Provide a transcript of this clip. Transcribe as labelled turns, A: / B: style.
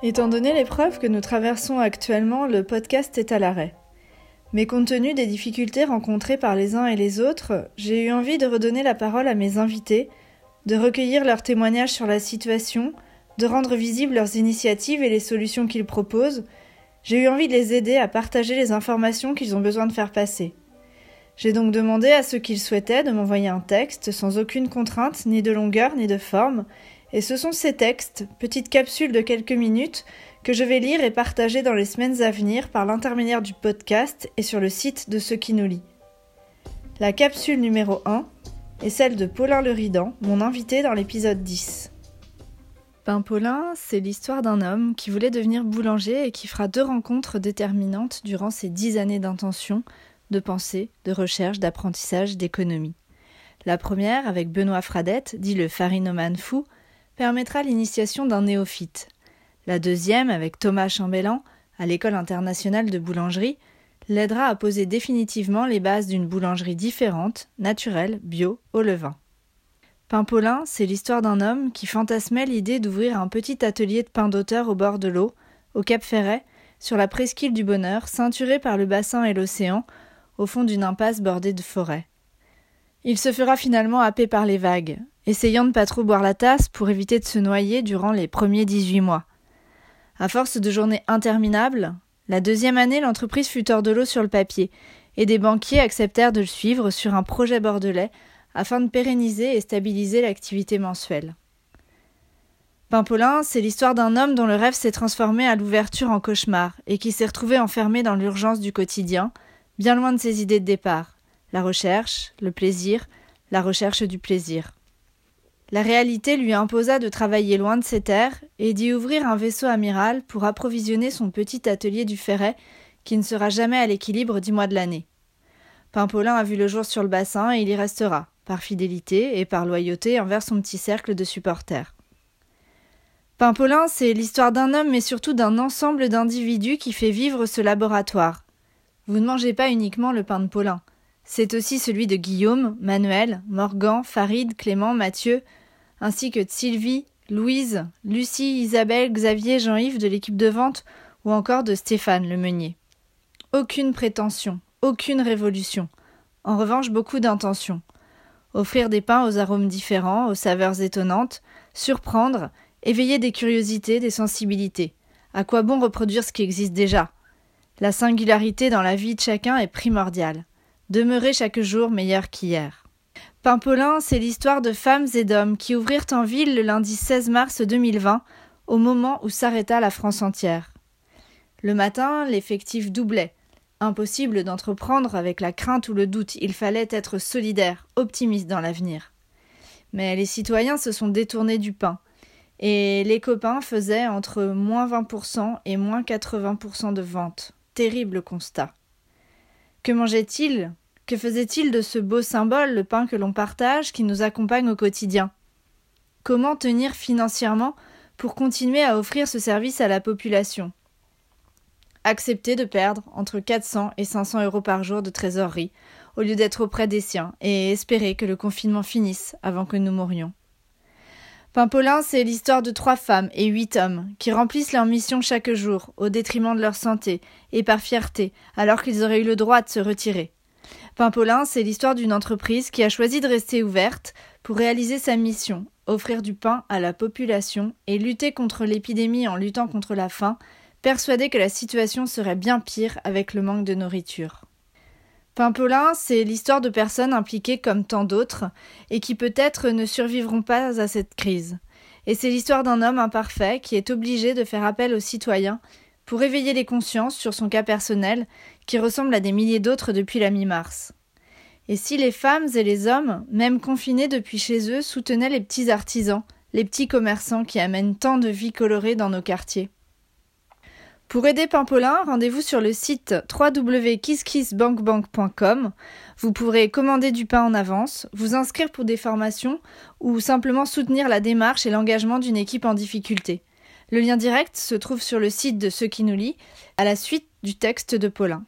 A: Étant donné l'épreuve que nous traversons actuellement, le podcast est à l'arrêt. Mais compte tenu des difficultés rencontrées par les uns et les autres, j'ai eu envie de redonner la parole à mes invités, de recueillir leurs témoignages sur la situation, de rendre visibles leurs initiatives et les solutions qu'ils proposent. J'ai eu envie de les aider à partager les informations qu'ils ont besoin de faire passer. J'ai donc demandé à ceux qui le souhaitaient de m'envoyer un texte sans aucune contrainte, ni de longueur, ni de forme, et ce sont ces textes, petites capsules de quelques minutes, que je vais lire et partager dans les semaines à venir par l'intermédiaire du podcast et sur le site de ceux qui nous lit. La capsule numéro 1 est celle de Paulin Le Ridan, mon invité dans l'épisode 10. Ben Paulin, c'est l'histoire d'un homme qui voulait devenir boulanger et qui fera deux rencontres déterminantes durant ses dix années d'intention, de pensée, de recherche, d'apprentissage, d'économie. La première avec Benoît Fradette, dit le farinoman fou, permettra l'initiation d'un néophyte. La deuxième, avec Thomas Chambellan, à l'École internationale de boulangerie, l'aidera à poser définitivement les bases d'une boulangerie différente, naturelle, bio, au levain. Pain-Paulin, c'est l'histoire d'un homme qui fantasmait l'idée d'ouvrir un petit atelier de pain d'auteur au bord de l'eau, au Cap Ferret, sur la presqu'île du Bonheur, ceinturée par le bassin et l'océan, au fond d'une impasse bordée de forêts. Il se fera finalement happer par les vagues, essayant de pas trop boire la tasse pour éviter de se noyer durant les premiers 18 mois. À force de journées interminables, la deuxième année, l'entreprise fut hors de l'eau sur le papier, et des banquiers acceptèrent de le suivre sur un projet bordelais afin de pérenniser et stabiliser l'activité mensuelle. Pimpolin, c'est l'histoire d'un homme dont le rêve s'est transformé à l'ouverture en cauchemar et qui s'est retrouvé enfermé dans l'urgence du quotidien, bien loin de ses idées de départ la recherche, le plaisir, la recherche du plaisir. La réalité lui imposa de travailler loin de ses terres et d'y ouvrir un vaisseau amiral pour approvisionner son petit atelier du Ferret qui ne sera jamais à l'équilibre dix mois de l'année. Pimpolin a vu le jour sur le bassin et il y restera, par fidélité et par loyauté envers son petit cercle de supporters. Pimpolin, c'est l'histoire d'un homme mais surtout d'un ensemble d'individus qui fait vivre ce laboratoire. Vous ne mangez pas uniquement le pain de Paulin. C'est aussi celui de Guillaume, Manuel, Morgan, Farid, Clément, Mathieu, ainsi que de Sylvie, Louise, Lucie, Isabelle, Xavier, Jean-Yves de l'équipe de vente ou encore de Stéphane le meunier. Aucune prétention, aucune révolution. En revanche, beaucoup d'intention. Offrir des pains aux arômes différents, aux saveurs étonnantes, surprendre, éveiller des curiosités, des sensibilités. À quoi bon reproduire ce qui existe déjà? La singularité dans la vie de chacun est primordiale. Demeurer chaque jour meilleur qu'hier. Pimpolin, c'est l'histoire de femmes et d'hommes qui ouvrirent en ville le lundi 16 mars 2020, au moment où s'arrêta la France entière. Le matin, l'effectif doublait. Impossible d'entreprendre avec la crainte ou le doute, il fallait être solidaire, optimiste dans l'avenir. Mais les citoyens se sont détournés du pain, et les copains faisaient entre moins 20% et moins 80% de ventes. Terrible constat. Que mangeaient-ils que faisait-il de ce beau symbole, le pain que l'on partage, qui nous accompagne au quotidien? Comment tenir financièrement pour continuer à offrir ce service à la population? Accepter de perdre entre 400 et 500 euros par jour de trésorerie, au lieu d'être auprès des siens, et espérer que le confinement finisse avant que nous mourions. Pimpolin, c'est l'histoire de trois femmes et huit hommes qui remplissent leur mission chaque jour, au détriment de leur santé et par fierté, alors qu'ils auraient eu le droit de se retirer. Pimpolin, c'est l'histoire d'une entreprise qui a choisi de rester ouverte pour réaliser sa mission, offrir du pain à la population et lutter contre l'épidémie en luttant contre la faim, persuadée que la situation serait bien pire avec le manque de nourriture. Pimpolin, c'est l'histoire de personnes impliquées comme tant d'autres et qui peut-être ne survivront pas à cette crise. Et c'est l'histoire d'un homme imparfait qui est obligé de faire appel aux citoyens pour éveiller les consciences sur son cas personnel, qui ressemble à des milliers d'autres depuis la mi-mars. Et si les femmes et les hommes, même confinés depuis chez eux, soutenaient les petits artisans, les petits commerçants qui amènent tant de vie colorée dans nos quartiers? Pour aider Pimpolin, rendez-vous sur le site www.kisskissbankbank.com. Vous pourrez commander du pain en avance, vous inscrire pour des formations ou simplement soutenir la démarche et l'engagement d'une équipe en difficulté. Le lien direct se trouve sur le site de ceux qui nous lit, à la suite du texte de Paulin.